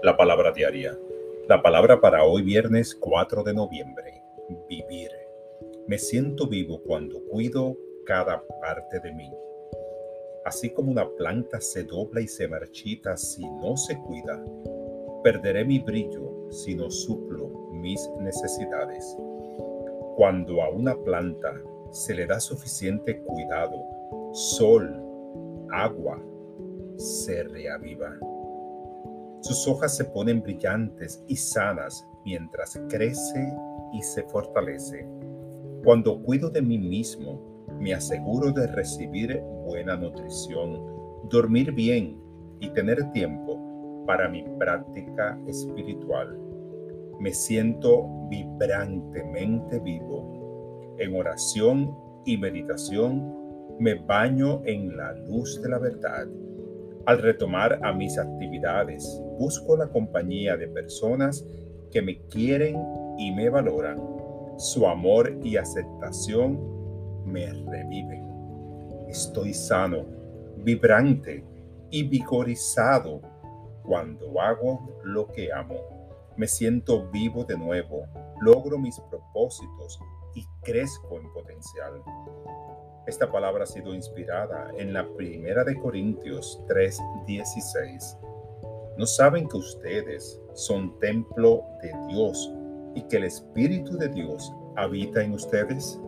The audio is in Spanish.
La palabra diaria. La palabra para hoy viernes 4 de noviembre. Vivir. Me siento vivo cuando cuido cada parte de mí. Así como una planta se dobla y se marchita si no se cuida, perderé mi brillo si no suplo mis necesidades. Cuando a una planta se le da suficiente cuidado, sol, agua, se reaviva. Sus hojas se ponen brillantes y sanas mientras crece y se fortalece. Cuando cuido de mí mismo, me aseguro de recibir buena nutrición, dormir bien y tener tiempo para mi práctica espiritual. Me siento vibrantemente vivo. En oración y meditación me baño en la luz de la verdad al retomar a mis actividades, busco la compañía de personas que me quieren y me valoran. Su amor y aceptación me reviven. Estoy sano, vibrante y vigorizado cuando hago lo que amo. Me siento vivo de nuevo, logro mis propósitos y crezco en potencial. Esta palabra ha sido inspirada en la primera de Corintios 3:16. ¿No saben que ustedes son templo de Dios y que el Espíritu de Dios habita en ustedes?